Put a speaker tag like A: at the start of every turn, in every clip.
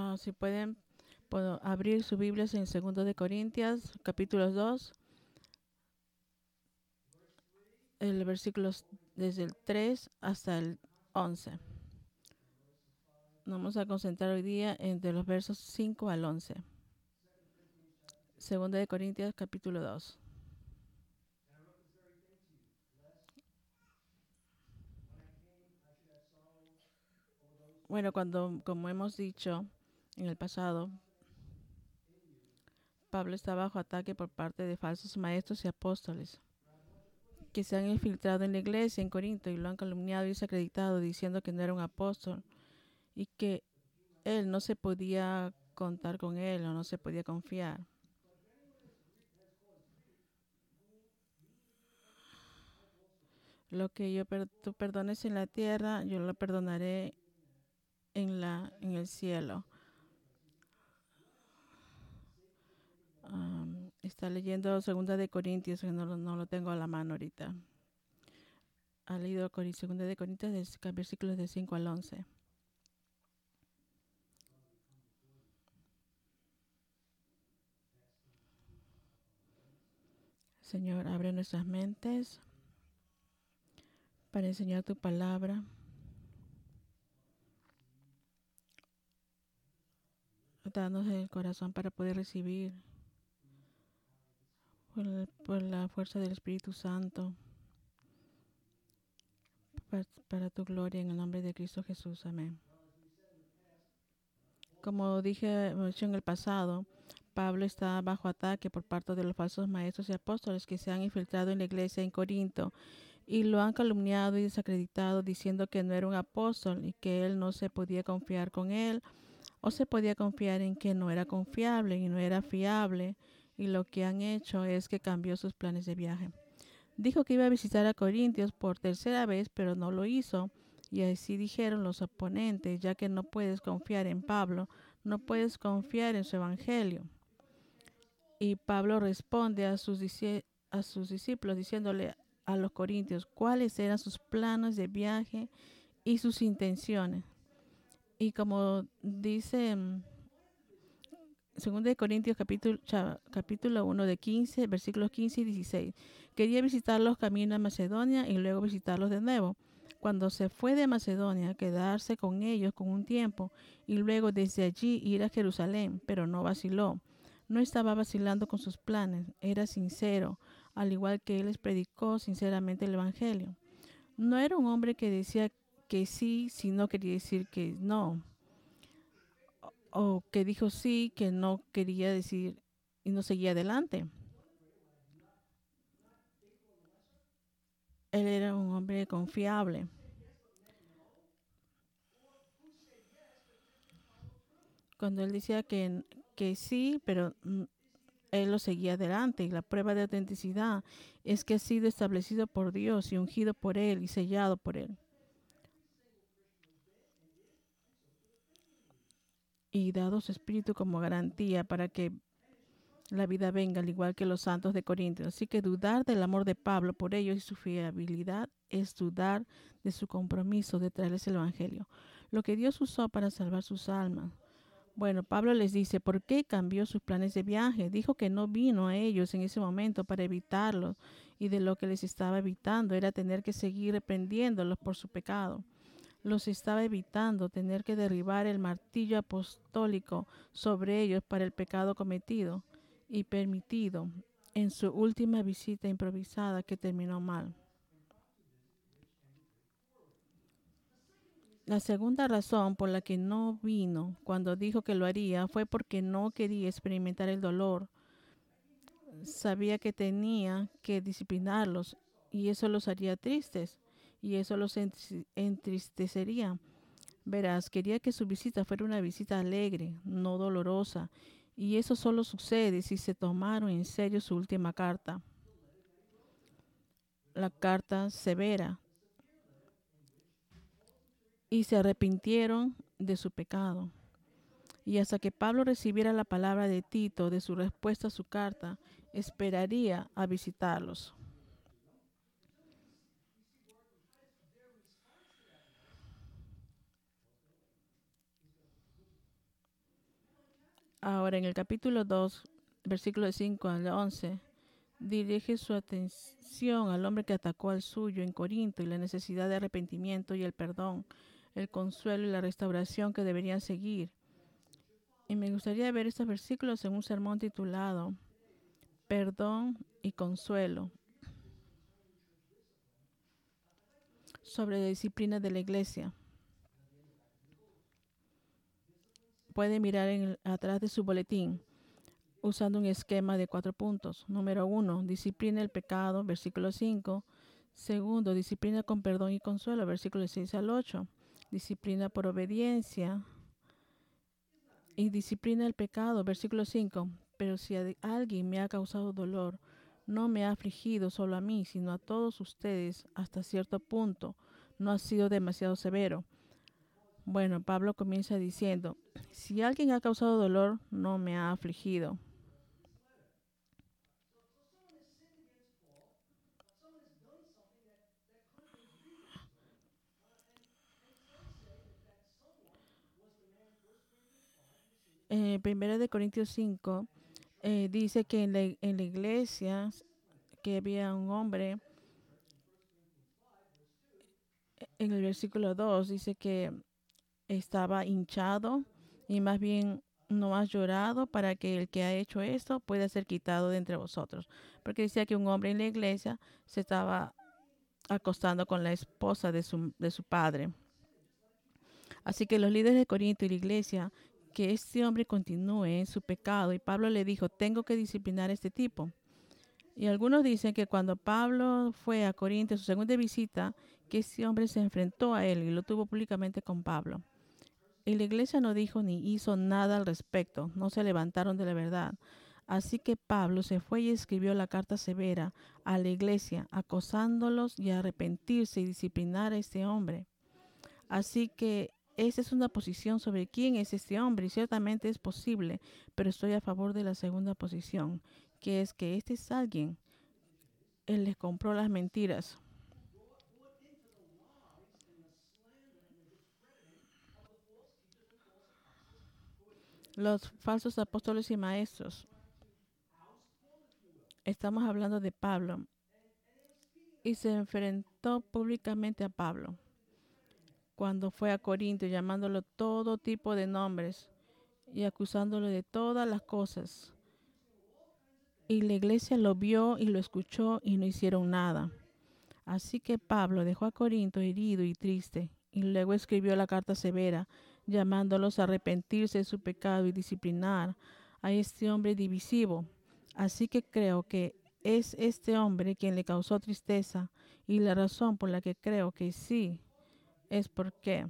A: Ah, si pueden puedo abrir sus Biblias en 2 de Corintias, capítulo 2, el versículo desde el 3 hasta el 11. Nos vamos a concentrar hoy día entre los versos 5 al 11. Segunda de Corintias, capítulo 2. Bueno, cuando, como hemos dicho en el pasado, Pablo está bajo ataque por parte de falsos maestros y apóstoles que se han infiltrado en la iglesia en Corinto y lo han calumniado y desacreditado diciendo que no era un apóstol y que él no se podía contar con él o no se podía confiar. Lo que yo tú perdones en la tierra, yo lo perdonaré en la en el cielo. Está leyendo Segunda de Corintios, que no, lo tengo a la mano ahorita. Ha leído Segunda de Corintios, versículos de 5 al 11. Señor, abre nuestras mentes para enseñar tu palabra. Danos el corazón para poder recibir por, la fuerza del Espíritu Santo, para, tu gloria en el nombre de Cristo Jesús. Amén. Como dije en el pasado, Pablo está bajo ataque por parte de los falsos maestros y apóstoles que se han infiltrado en la iglesia en Corinto y lo han calumniado y desacreditado diciendo que no era un apóstol y que él no se podía confiar con él o se podía confiar en que no era confiable y no era fiable y lo que han hecho es que cambió sus planes de viaje. Dijo que iba a visitar a Corintios por tercera vez, pero no lo hizo. Y así dijeron los oponentes, ya que no puedes confiar en Pablo, no puedes confiar en su evangelio. Y Pablo responde a sus, discípulos diciéndole a los corintios cuáles eran sus planes de viaje y sus intenciones. Y como dice mm, Segunda de Corintios capítulo, capítulo 1 de 15, versículos 15 y 16. Quería visitarlos camino a Macedonia y luego visitarlos de nuevo. Cuando se fue de Macedonia, quedarse con ellos con un tiempo y luego desde allí ir a Jerusalén, pero no vaciló. No estaba vacilando con sus planes, era sincero, al igual que él les predicó sinceramente el Evangelio. No era un hombre que decía que sí, si no quería decir que no o que dijo sí, que no quería decir y no seguía adelante. Él era un hombre confiable. Cuando él decía que, que sí, pero él lo seguía adelante. Y la prueba de autenticidad es que ha sido establecido por Dios y ungido por Él y sellado por Él. Y dado su espíritu como garantía para que la vida venga, al igual que los santos de Corintios. Así que dudar del amor de Pablo por ellos y su fiabilidad es dudar de su compromiso de traerles el Evangelio, lo que Dios usó para salvar sus almas. Bueno, Pablo les dice, ¿por qué cambió sus planes de viaje? Dijo que no vino a ellos en ese momento para evitarlos y de lo que les estaba evitando era tener que seguir reprendiéndolos por su pecado los estaba evitando tener que derribar el martillo apostólico sobre ellos para el pecado cometido y permitido en su última visita improvisada que terminó mal. La segunda razón por la que no vino cuando dijo que lo haría fue porque no quería experimentar el dolor. Sabía que tenía que disciplinarlos y eso los haría tristes y eso los entristecería. Verás, quería que su visita fuera una visita alegre, no dolorosa, y eso solo sucede si se tomaron en serio su última carta. La carta severa. Y se arrepintieron de su pecado. Y hasta que Pablo recibiera la palabra de Tito de su respuesta a su carta, esperaría a visitarlos. Ahora, en el capítulo 2, versículo 5 al 11, dirige su atención al hombre que atacó al suyo en Corinto y la necesidad de arrepentimiento y el perdón, el consuelo y la restauración que deberían seguir. Y me gustaría ver estos versículos en un sermón titulado Perdón y Consuelo sobre la disciplina de la iglesia. Puede mirar atrás de su boletín usando un esquema de cuatro puntos. Número uno, disciplina el pecado, versículo 5. Segundo, disciplina con perdón y consuelo, versículo 6 al 8. Disciplina por obediencia y disciplina el pecado, versículo 5. Pero si alguien me ha causado dolor, no me ha afligido solo a mí, sino a todos ustedes hasta cierto punto. No ha sido demasiado severo. Bueno, Pablo comienza diciendo, si alguien ha causado dolor, no me ha afligido. Eh, primera de Corintios 5 eh, dice que en la, en la iglesia que había un hombre, en el versículo 2 dice que estaba hinchado y más bien no has llorado para que el que ha hecho esto pueda ser quitado de entre vosotros. Porque decía que un hombre en la iglesia se estaba acostando con la esposa de su, de su padre. Así que los líderes de Corinto y la iglesia que este hombre continúe en su pecado. Y Pablo le dijo, tengo que disciplinar a este tipo. Y algunos dicen que cuando Pablo fue a Corinto, su segunda visita, que este hombre se enfrentó a él y lo tuvo públicamente con Pablo. Y la iglesia no dijo ni hizo nada al respecto, no se levantaron de la verdad. Así que Pablo se fue y escribió la carta severa a la iglesia, acosándolos y arrepentirse y disciplinar a este hombre. Así que esa es una posición sobre quién es este hombre y ciertamente es posible, pero estoy a favor de la segunda posición, que es que este es alguien, él les compró las mentiras. Los falsos apóstoles y maestros. Estamos hablando de Pablo. Y se enfrentó públicamente a Pablo cuando fue a Corinto, llamándolo todo tipo de nombres y acusándolo de todas las cosas. Y la iglesia lo vio y lo escuchó y no hicieron nada. Así que Pablo dejó a Corinto herido y triste, y luego escribió la carta severa, llamándolos a arrepentirse de su pecado y disciplinar a este hombre divisivo. Así que creo que es este hombre quien le causó tristeza y la razón por la que creo que sí es porque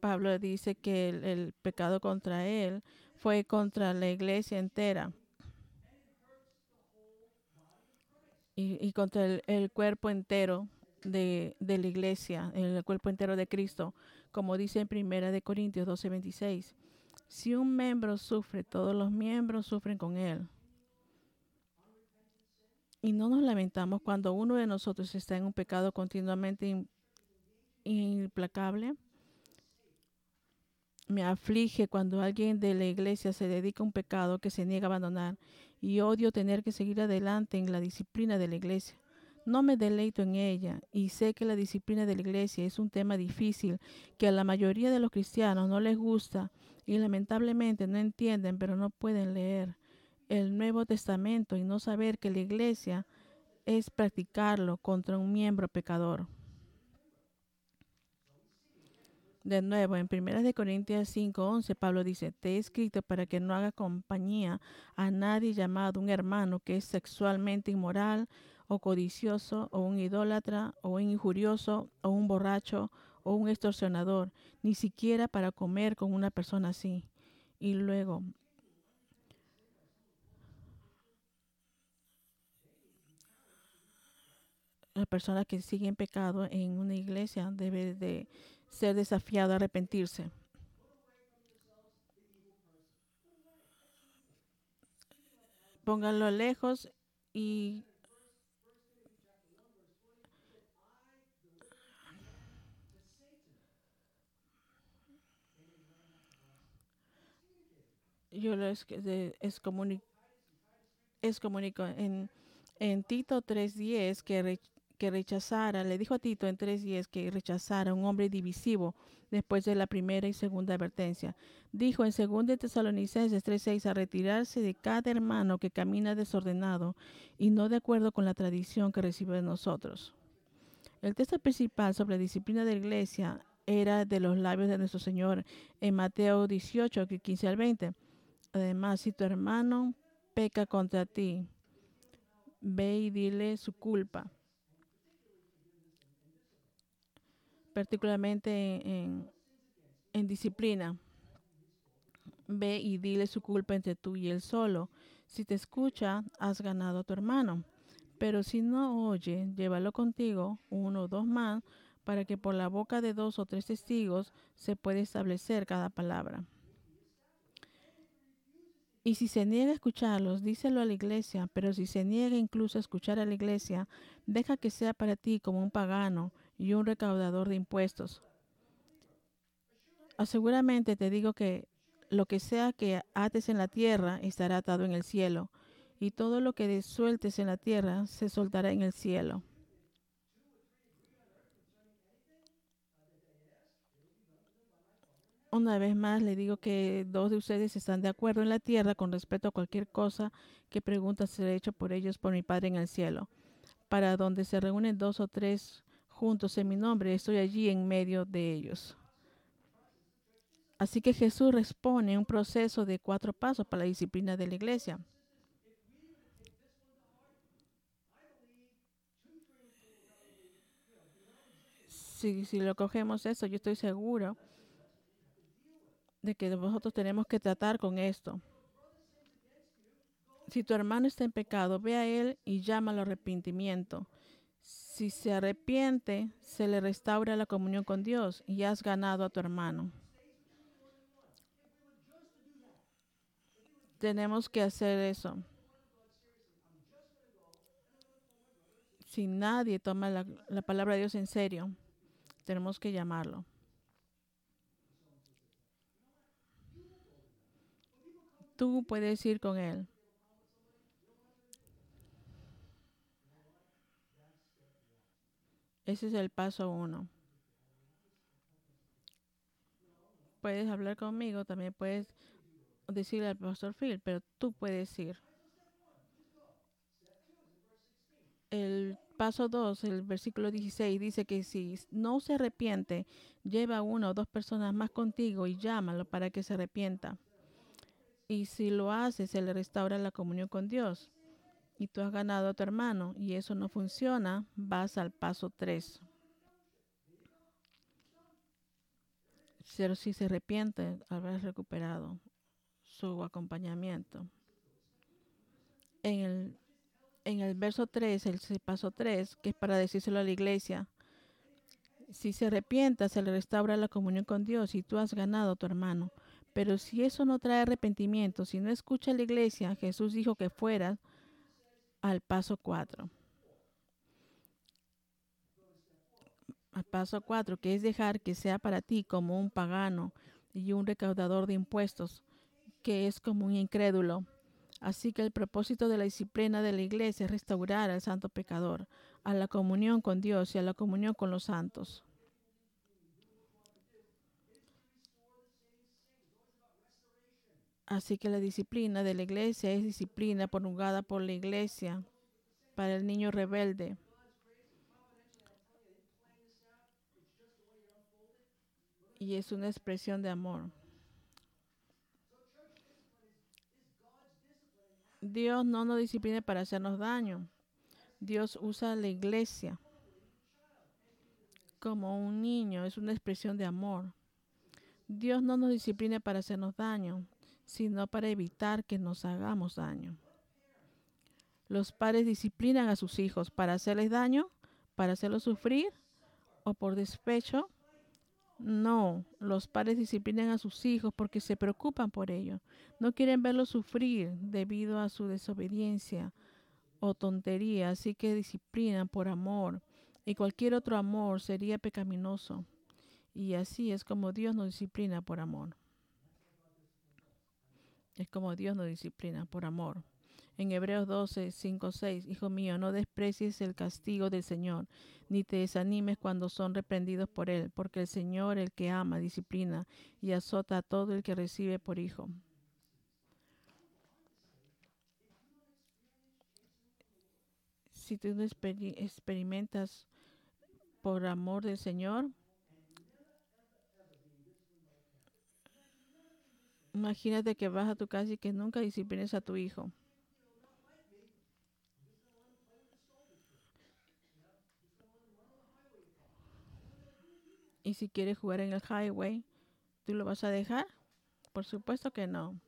A: Pablo dice que el, pecado contra él fue contra la iglesia entera y, contra el, cuerpo entero de, de, la iglesia, el cuerpo entero de Cristo, como dice en Primera de Corintios 12, 26. Si un miembro sufre, todos los miembros sufren con él. Y no nos lamentamos cuando uno de nosotros está en un pecado continuamente implacable. Me aflige cuando alguien de la iglesia se dedica a un pecado que se niega a abandonar y odio tener que seguir adelante en la disciplina de la iglesia. No me deleito en ella y sé que la disciplina de la iglesia es un tema difícil que a la mayoría de los cristianos no les gusta y lamentablemente no entienden, pero no pueden leer el Nuevo Testamento y no saber que la iglesia es practicarlo contra un miembro pecador. De nuevo, en 1 Corintios 5:11, Pablo dice, te he escrito para que no haga compañía a nadie llamado un hermano que es sexualmente inmoral o codicioso o un idólatra o un injurioso o un borracho o un extorsionador, ni siquiera para comer con una persona así. Y luego, la persona que sigue en pecado en una iglesia debe de ser desafiado a arrepentirse. Pónganlo lejos y yo lo excomunico, en, en Tito 3.10 que que rechazara, le dijo a Tito en 3.10 que rechazara un hombre divisivo después de la primera y segunda advertencia. Dijo en 2 Tesalonicenses 3.6 a retirarse de cada hermano que camina desordenado y no de acuerdo con la tradición que recibe de nosotros. El texto principal sobre disciplina de la iglesia era de los labios de nuestro Señor en Mateo 18, 15 al 20. Además, si tu hermano peca contra ti, ve y dile su culpa particularmente en, disciplina. Ve y dile su culpa entre tú y él solo. Si te escucha, has ganado a tu hermano. Pero si no oye, llévalo contigo, uno o dos más, para que por la boca de dos o tres testigos se pueda establecer cada palabra. Y si se niega a escucharlos, díselo a la iglesia, pero si se niega incluso a escuchar a la iglesia, deja que sea para ti como un pagano y un recaudador de impuestos. Aseguramente te digo que lo que sea que ates en la tierra estará atado en el cielo, y todo lo que sueltes en la tierra se soltará en el cielo. Una vez más le digo que dos de ustedes están de acuerdo en la tierra con respecto a cualquier cosa que pregunta ser hecho por ellos por mi Padre en el cielo. Para donde se reúnen dos o tres juntos en mi nombre, estoy allí en medio de ellos. Así que Jesús responde un proceso de cuatro pasos para la disciplina de la iglesia. Si, si lo cogemos eso, yo estoy seguro de que nosotros tenemos que tratar con esto. Si tu hermano está en pecado, ve a él y llámalo arrepentimiento. Si se arrepiente, se le restaura la comunión con Dios y has ganado a tu hermano. Tenemos que hacer eso. Si nadie toma la, la palabra de Dios en serio, tenemos que llamarlo. Tú puedes ir con él. Ese es el paso uno. Puedes hablar conmigo, también puedes decirle al pastor Phil, pero tú puedes ir. El paso 2, el versículo 16, dice que si no se arrepiente, lleva una o dos personas más contigo y llámalo para que se arrepienta. Y si lo hace, se le restaura la comunión con Dios y tú has ganado a tu hermano y eso no funciona, vas al paso 3. Pero si se arrepiente, habrás recuperado su acompañamiento. En el, en el verso 3, el paso 3, que es para decírselo a la iglesia, si se arrepienta, se le restaura la comunión con Dios y tú has ganado a tu hermano. Pero si eso no trae arrepentimiento, si no escucha a la iglesia, Jesús dijo que fueras al paso 4. Al paso 4, que es dejar que sea para ti como un pagano y un recaudador de impuestos, que es como un incrédulo. Así que el propósito de la disciplina de la iglesia es restaurar al santo pecador, a la comunión con Dios y a la comunión con los santos. Así que la disciplina de la iglesia es disciplina promulgada por la iglesia para el niño rebelde. Y es una expresión de amor. Dios no nos disciplina para hacernos daño. Dios usa la iglesia como un niño, es una expresión de amor. Dios no nos disciplina para hacernos daño sino para evitar que nos hagamos daño. Los padres disciplinan a sus hijos para hacerles daño, para hacerlos sufrir o por despecho. No, los padres disciplinan a sus hijos porque se preocupan por ellos. No quieren verlos sufrir debido a su desobediencia o tontería, así que disciplinan por amor. Y cualquier otro amor sería pecaminoso. Y así es como Dios nos disciplina por amor. Es como Dios nos disciplina por amor. En Hebreos 12, 5, 6, Hijo mío, no desprecies el castigo del Señor, ni te desanimes cuando son reprendidos por Él, porque el Señor, el que ama, disciplina y azota a todo el que recibe por hijo. Si tú no experimentas por amor del Señor, imagínate que vas a tu casa y que nunca disciplines a tu hijo. Y si quieres jugar en el highway, ¿tú lo vas a dejar? Por supuesto que no.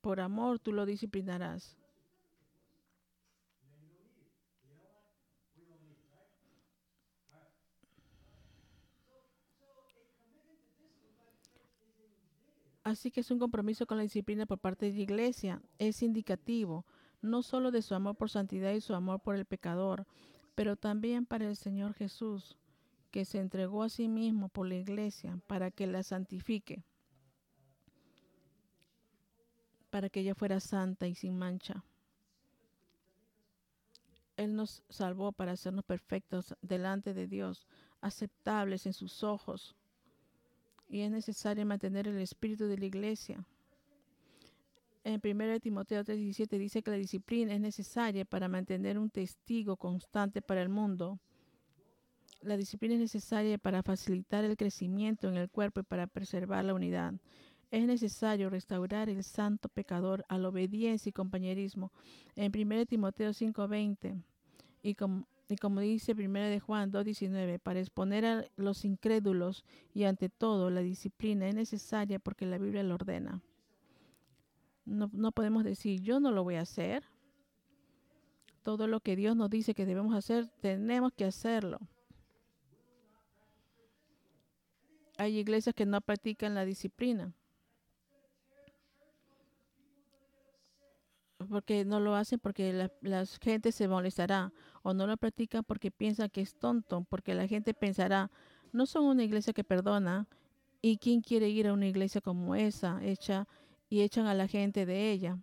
A: Por amor tú lo disciplinarás. Así que es un compromiso con la disciplina por parte de la iglesia. Es indicativo no solo de su amor por santidad y su amor por el pecador, pero también para el Señor Jesús que se entregó a sí mismo por la iglesia para que la santifique, para que ella fuera santa y sin mancha. Él nos salvó para hacernos perfectos delante de Dios, aceptables en sus ojos. Y es necesario mantener el espíritu de la iglesia. En 1 Timoteo 3:17 dice que la disciplina es necesaria para mantener un testigo constante para el mundo la disciplina es necesaria para facilitar el crecimiento en el cuerpo y para preservar la unidad. Es necesario restaurar el santo pecador a la obediencia y compañerismo. En 1 Timoteo 5:20 y como, y como dice 1 de Juan 2:19, para exponer a los incrédulos y ante todo la disciplina es necesaria porque la Biblia lo ordena. No, no podemos decir, yo no lo voy a hacer. Todo lo que Dios nos dice que debemos hacer, tenemos que hacerlo. hay iglesias que no practican la disciplina. Porque no lo hacen porque la, gente se molestará o no lo practican porque piensan que es tonto, porque la gente pensará, no son una iglesia que perdona y quién quiere ir a una iglesia como esa, hecha y echan a la gente de ella.